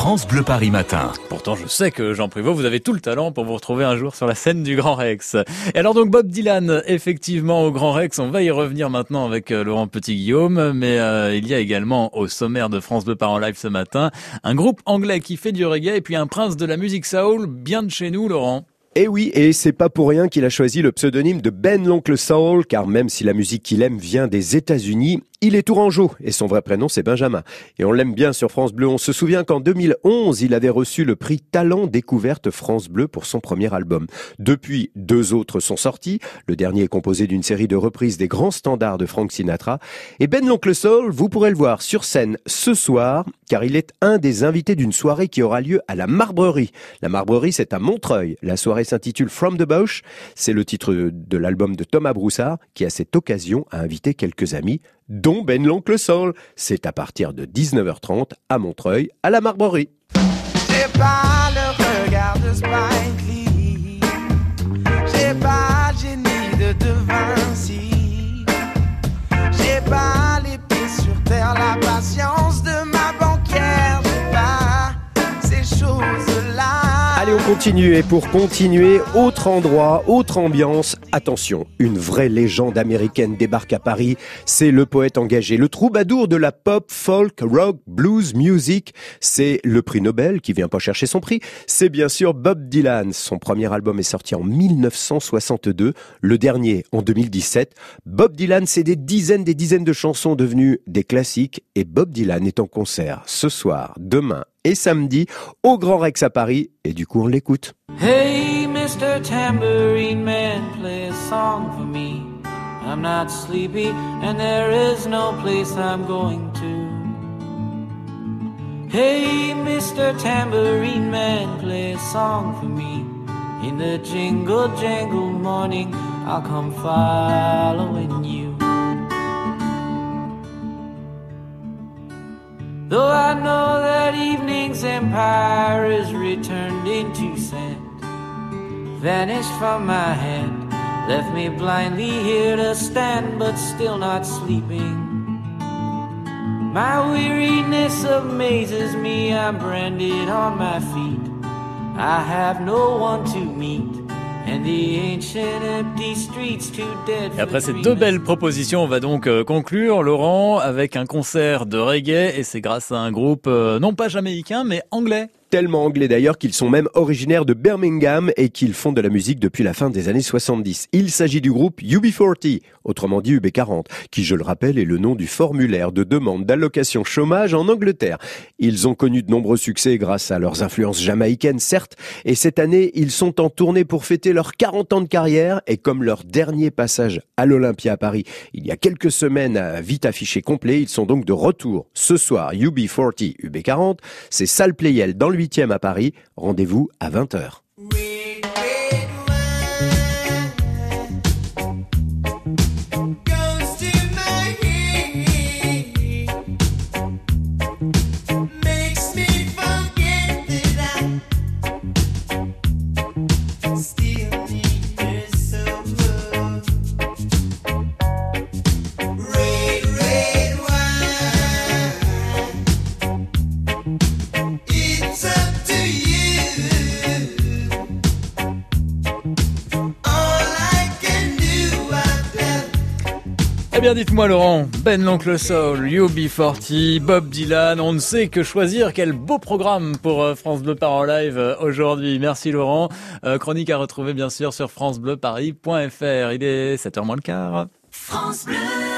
France Bleu Paris Matin. Pourtant, je sais que Jean Prévost, vous avez tout le talent pour vous retrouver un jour sur la scène du Grand Rex. Et alors donc Bob Dylan, effectivement au Grand Rex, on va y revenir maintenant avec euh, Laurent Petit-Guillaume, mais euh, il y a également au sommaire de France Bleu Paris en live ce matin, un groupe anglais qui fait du reggae et puis un prince de la musique soul bien de chez nous, Laurent. Et eh oui, et c'est pas pour rien qu'il a choisi le pseudonyme de Ben l'oncle Soul, car même si la musique qu'il aime vient des États-Unis, il est tourangeau et son vrai prénom c'est Benjamin. Et on l'aime bien sur France Bleu. On se souvient qu'en 2011, il avait reçu le prix Talent Découverte France Bleu pour son premier album. Depuis, deux autres sont sortis. Le dernier est composé d'une série de reprises des grands standards de Frank Sinatra. Et Ben l'Oncle Soul, vous pourrez le voir sur scène ce soir, car il est un des invités d'une soirée qui aura lieu à la Marbrerie. La Marbrerie, c'est à Montreuil. La soirée s'intitule From the Bush. C'est le titre de l'album de Thomas Broussard, qui à cette occasion a invité quelques amis dont Ben l'oncle Sol. C'est à partir de 19h30 à Montreuil, à la Marbrerie. Continue. Pour continuer, autre endroit, autre ambiance. Attention, une vraie légende américaine débarque à Paris. C'est le poète engagé, le troubadour de la pop, folk, rock, blues, music. C'est le prix Nobel qui vient pas chercher son prix. C'est bien sûr Bob Dylan. Son premier album est sorti en 1962, le dernier en 2017. Bob Dylan, c'est des dizaines, des dizaines de chansons devenues des classiques. Et Bob Dylan est en concert ce soir, demain et samedi au Grand Rex à Paris et du coup on l'écoute. Hey Mr. Tambourine Man, play a song for me. I'm not sleepy and there is no place I'm going to. Hey Mr. Tambourine Man, play a song for me. In the jingle jangle morning, I'll come following you. Though I know that evening's empire is returned into sand, vanished from my hand, left me blindly here to stand, but still not sleeping. My weariness amazes me, I'm branded on my feet. I have no one to meet. Et après ces deux belles propositions, on va donc euh, conclure, Laurent, avec un concert de reggae, et c'est grâce à un groupe euh, non pas jamaïcain, mais anglais tellement anglais d'ailleurs qu'ils sont même originaires de Birmingham et qu'ils font de la musique depuis la fin des années 70. Il s'agit du groupe UB40, autrement dit UB40, qui je le rappelle est le nom du formulaire de demande d'allocation chômage en Angleterre. Ils ont connu de nombreux succès grâce à leurs influences jamaïcaines certes, et cette année ils sont en tournée pour fêter leurs 40 ans de carrière et comme leur dernier passage à l'Olympia à Paris il y a quelques semaines a vite affiché complet, ils sont donc de retour ce soir UB40, UB40, c'est Salle Playel dans le 8e à Paris. Rendez-vous à 20h. Eh bien, dites-moi, Laurent, Ben l'Oncle Soul, UB40, Bob Dylan, on ne sait que choisir. Quel beau programme pour euh, France Bleu Paris en live euh, aujourd'hui. Merci, Laurent. Euh, chronique à retrouver, bien sûr, sur FranceBleuParis.fr. Il est 7h moins le quart. France Bleu.